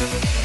Bye.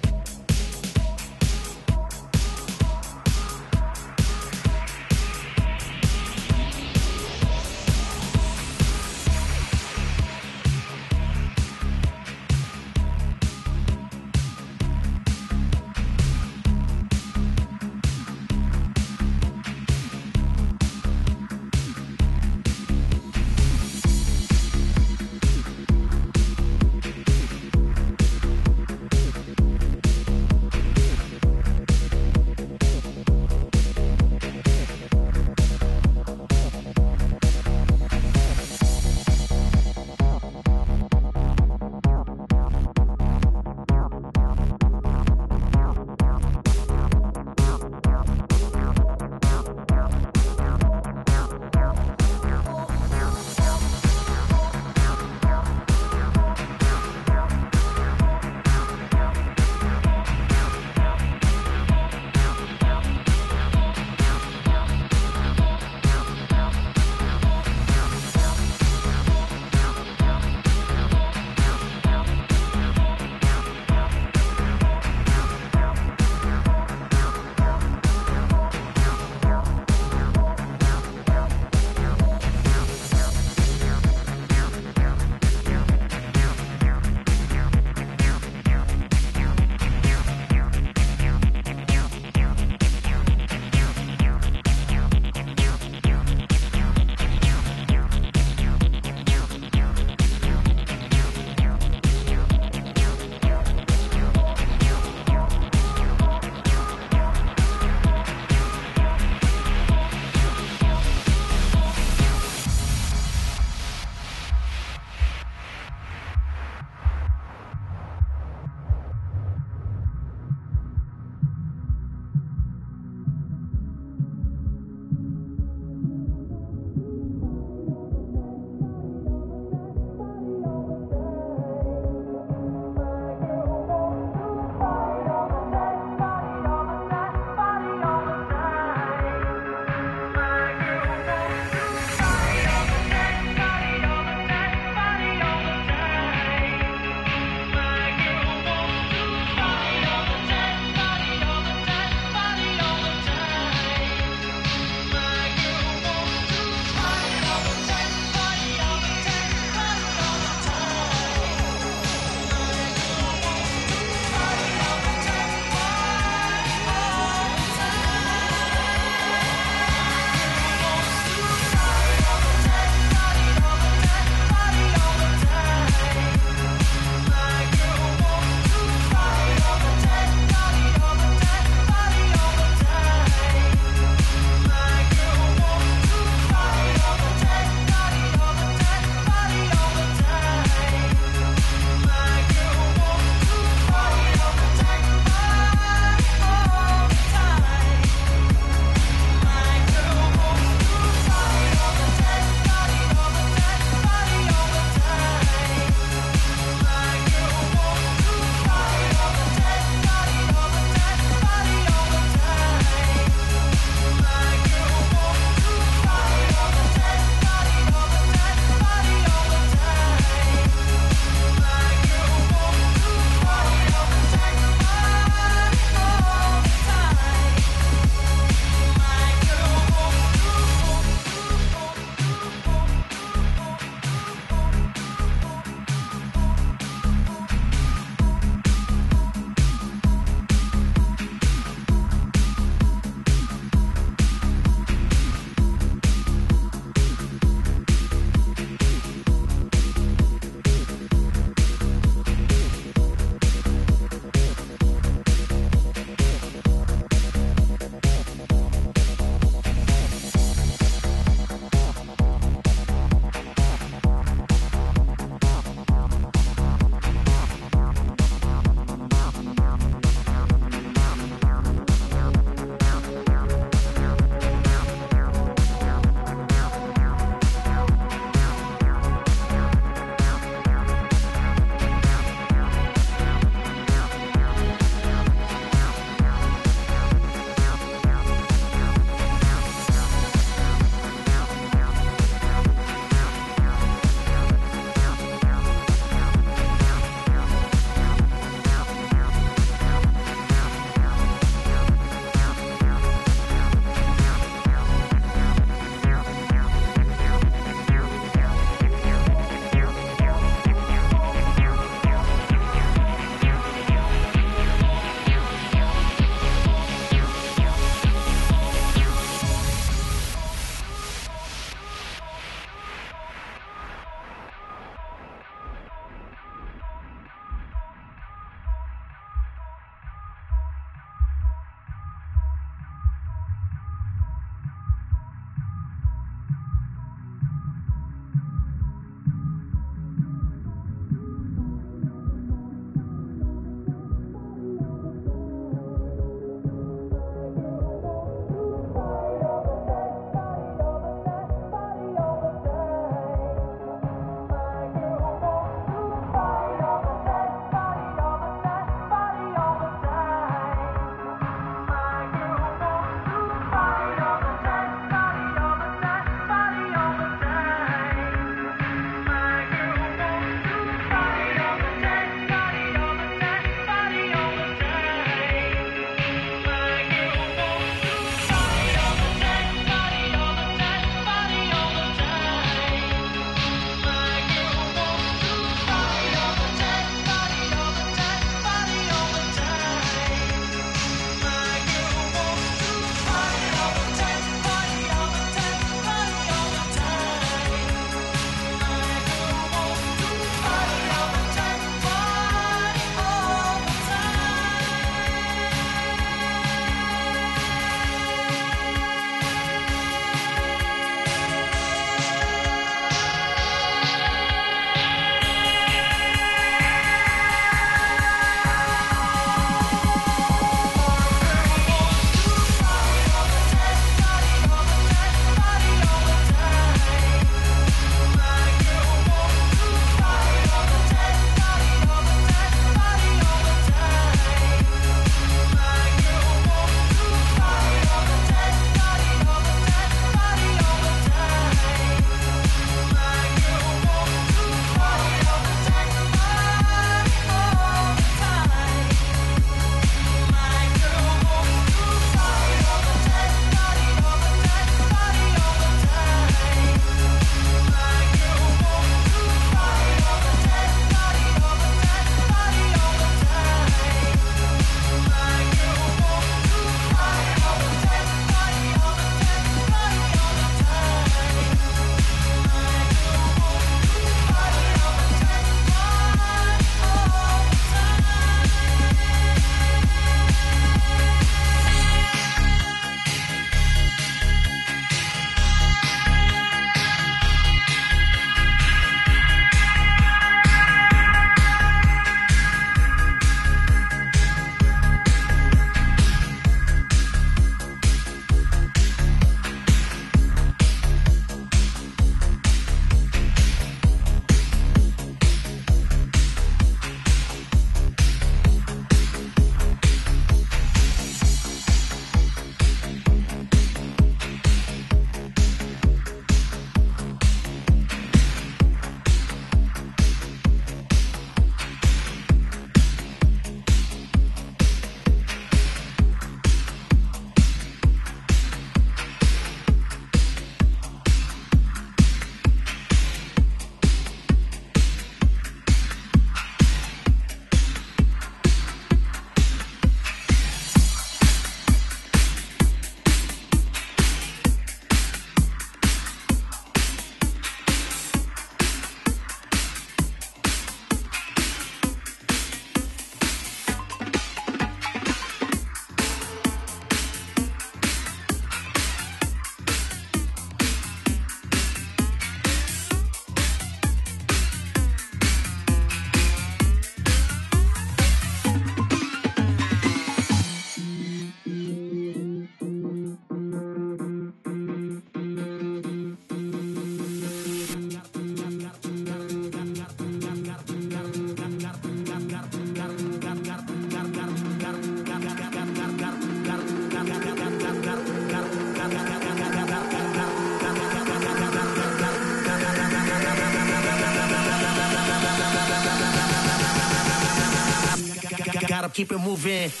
Keep it moving.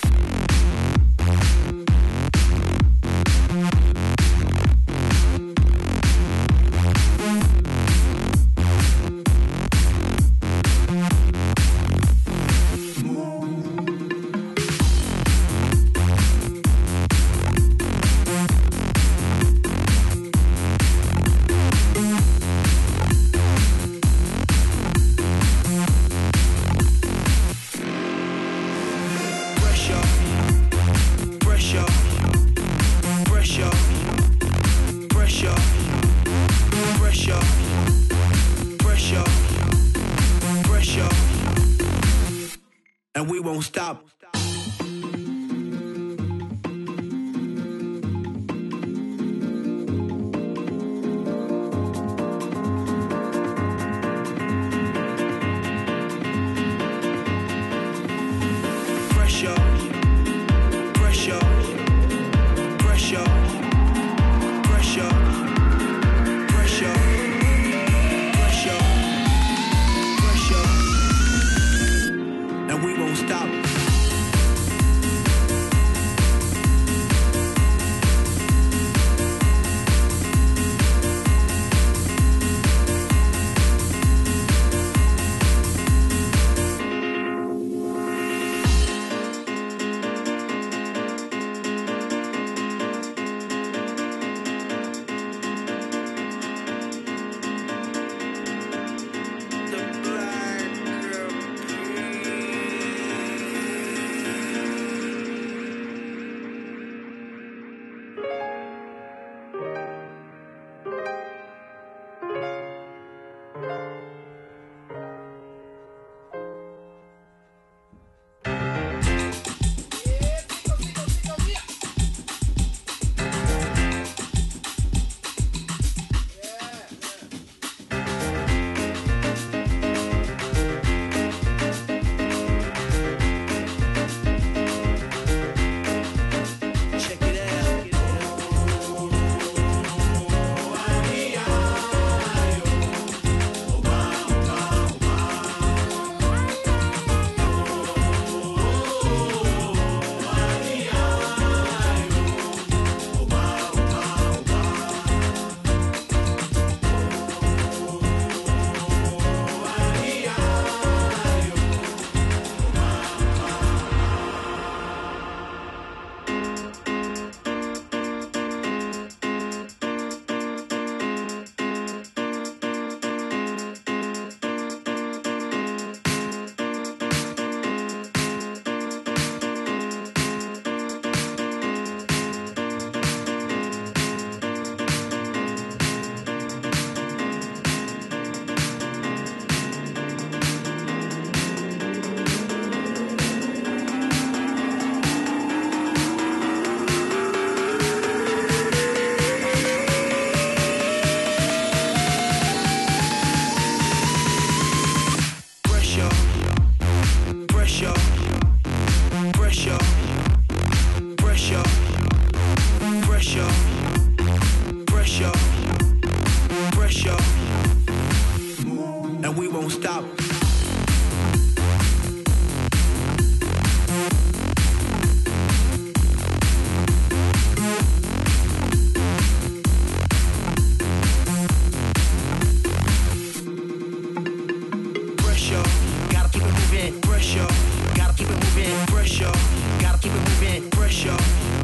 Pressure, gotta keep it moving. Pressure, gotta keep it moving. Pressure,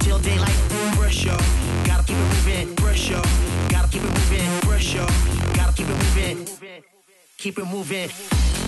till daylight. Pressure, gotta keep it moving. Pressure, gotta keep it moving. Pressure, gotta keep it moving. Keep it moving.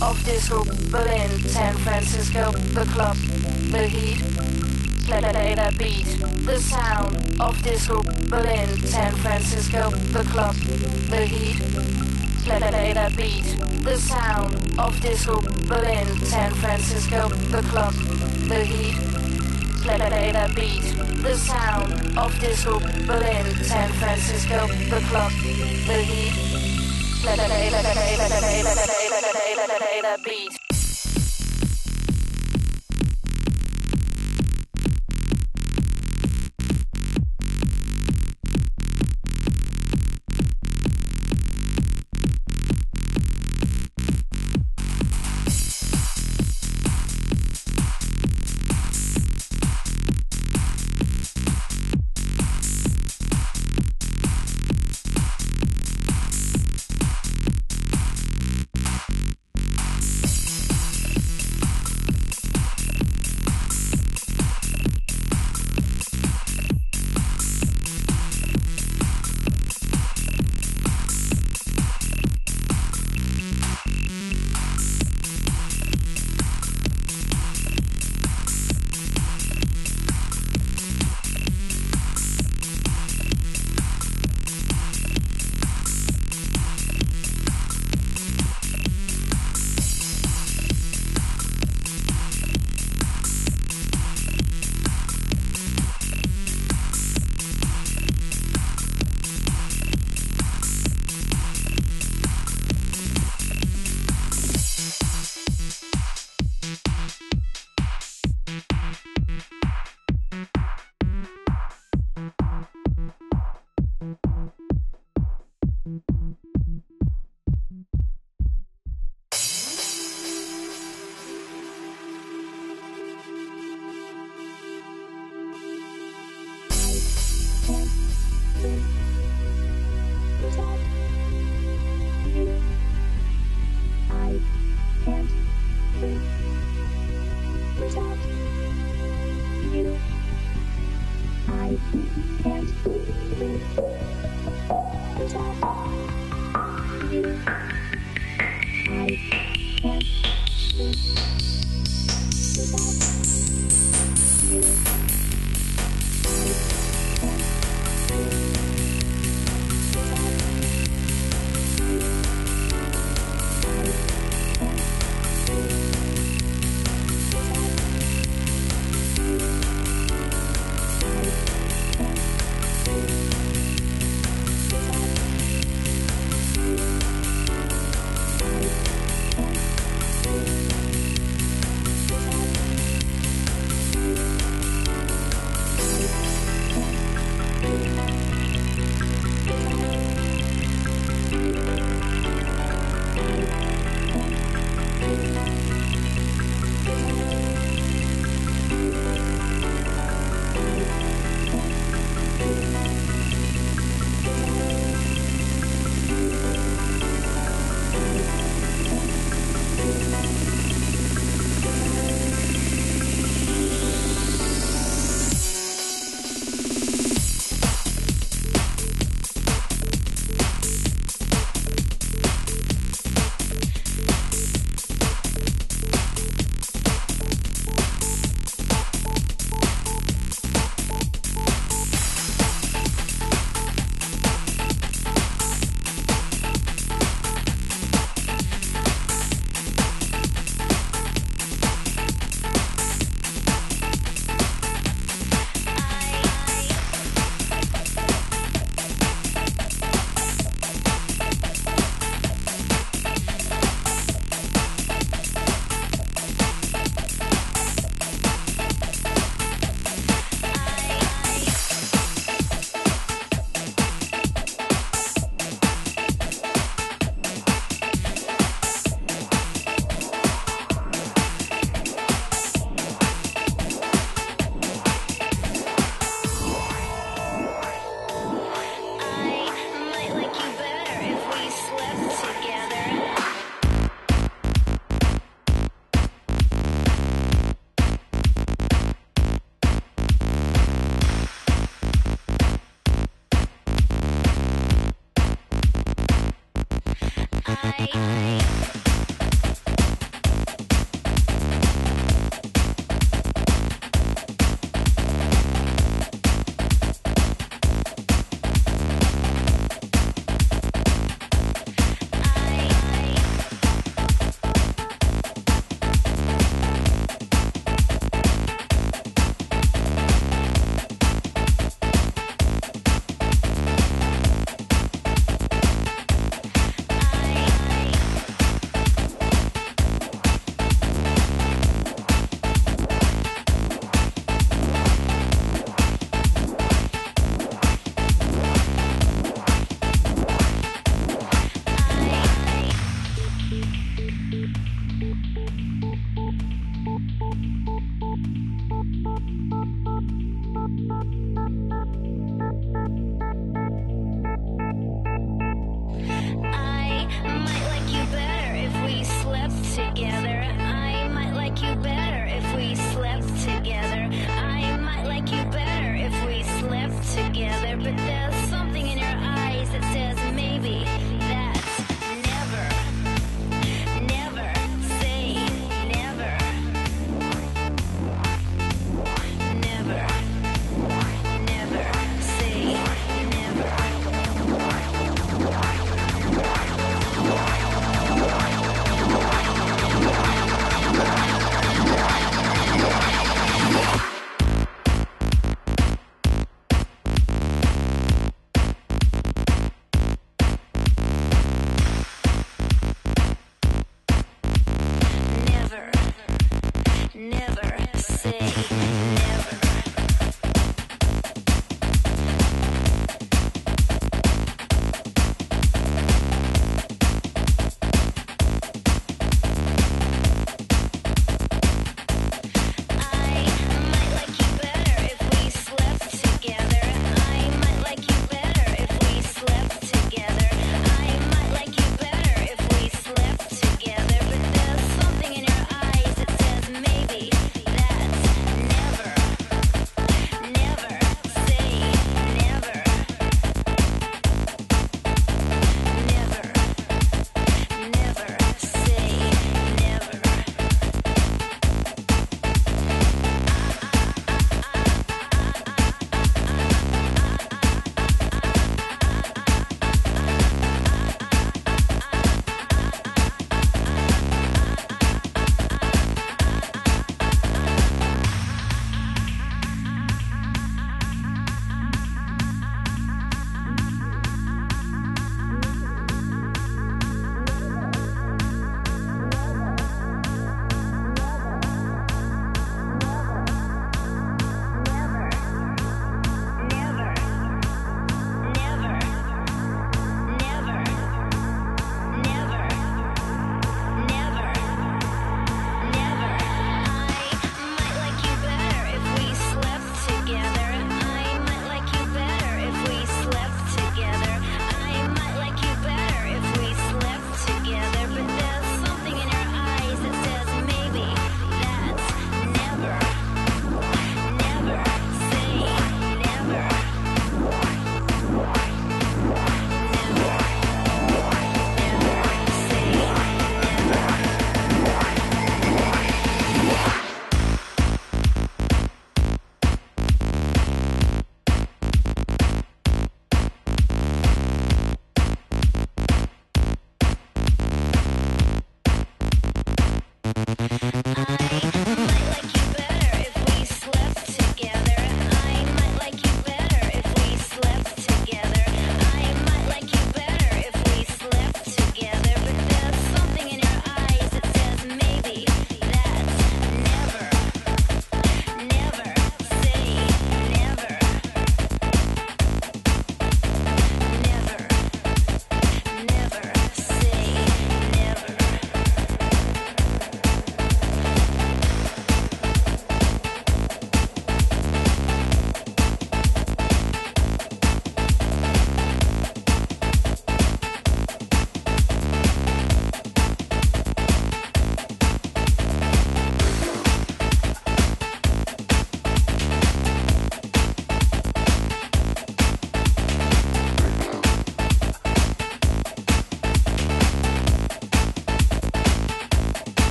Of disco, Berlin, San Francisco, the club, the heat, let that beat. The sound of disco, Berlin, San Francisco, the club, the heat, let that beat. The sound of disco, Berlin, San Francisco, the club, the heat, let that beat. The sound of disco, Berlin, San Francisco, the club, the heat beat.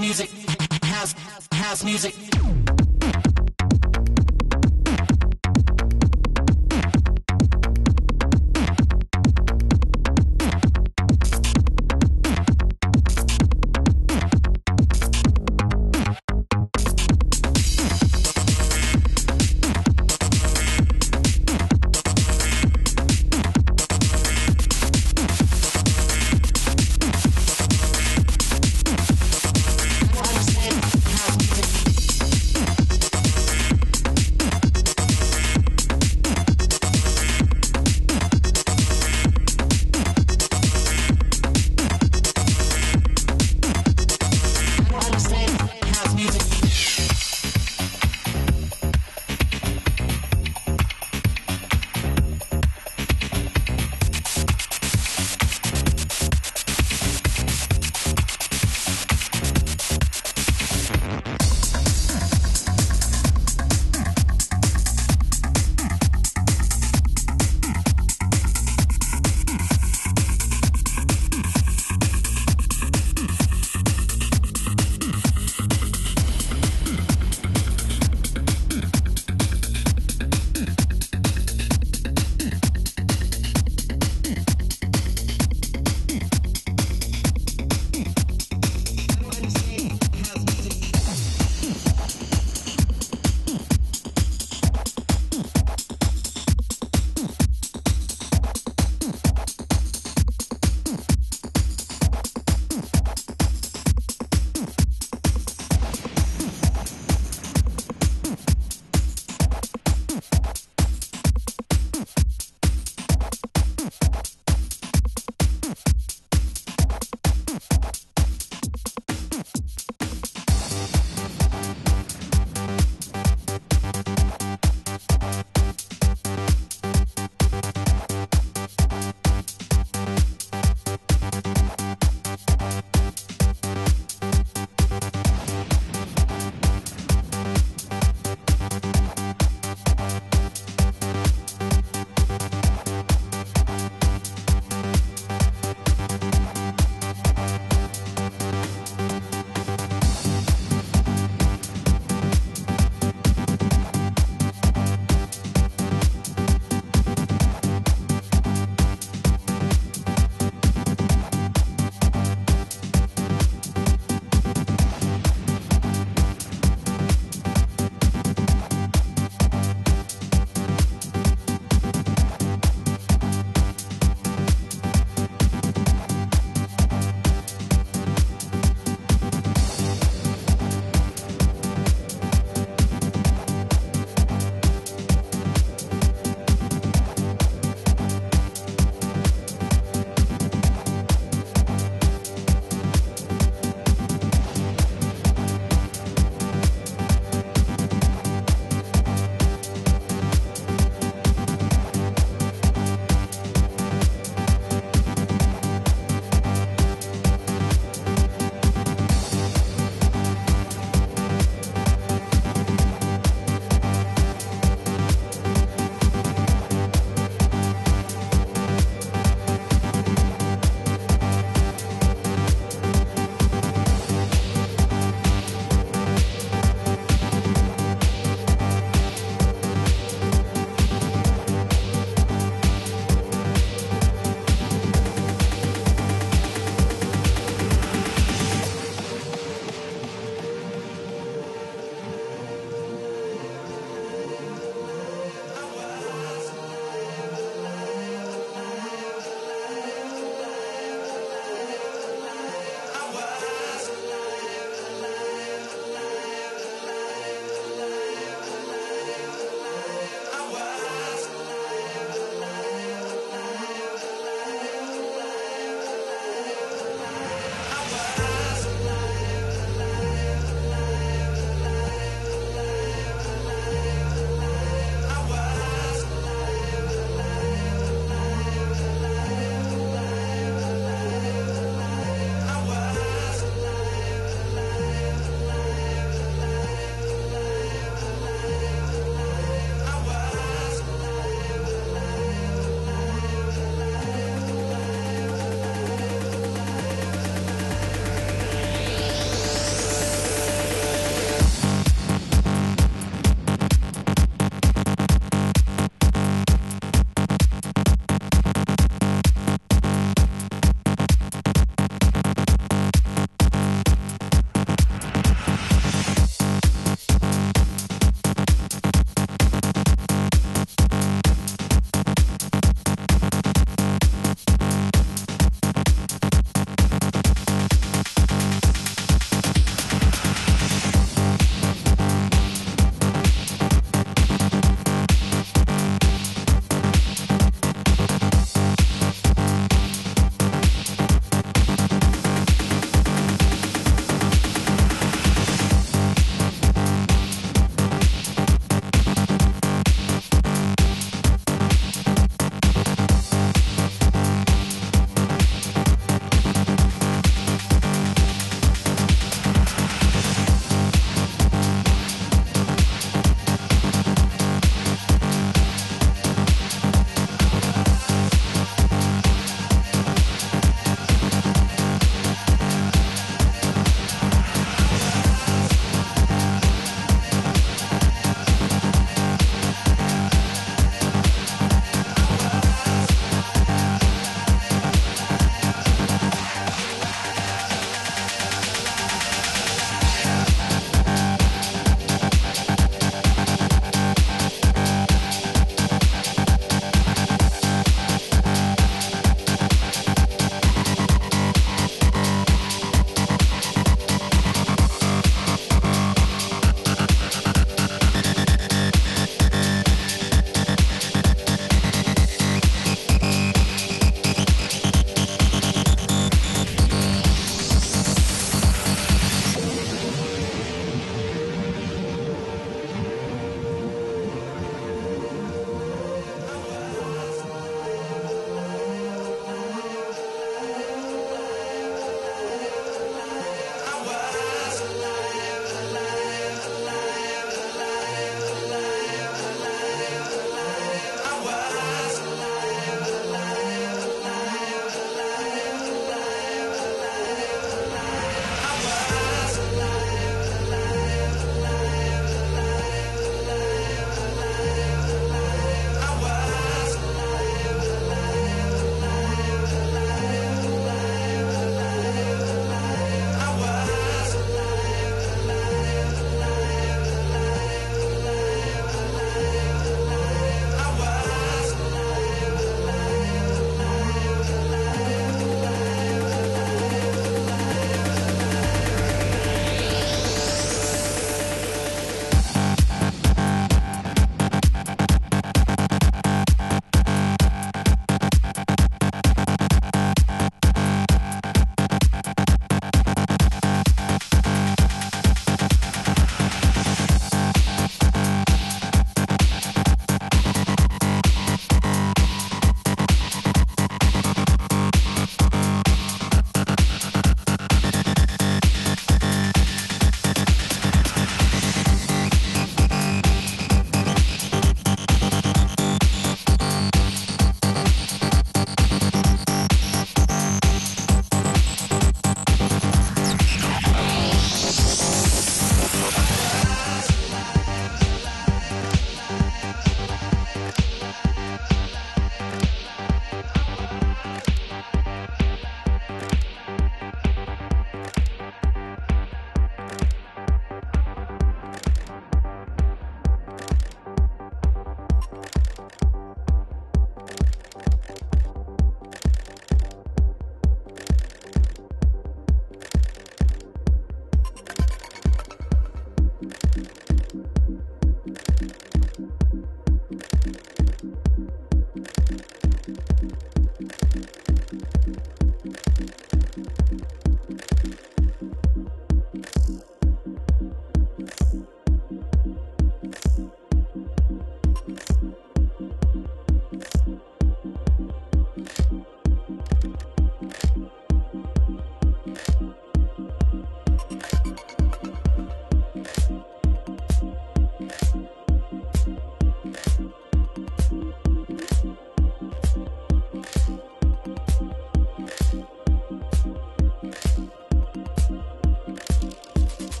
Music.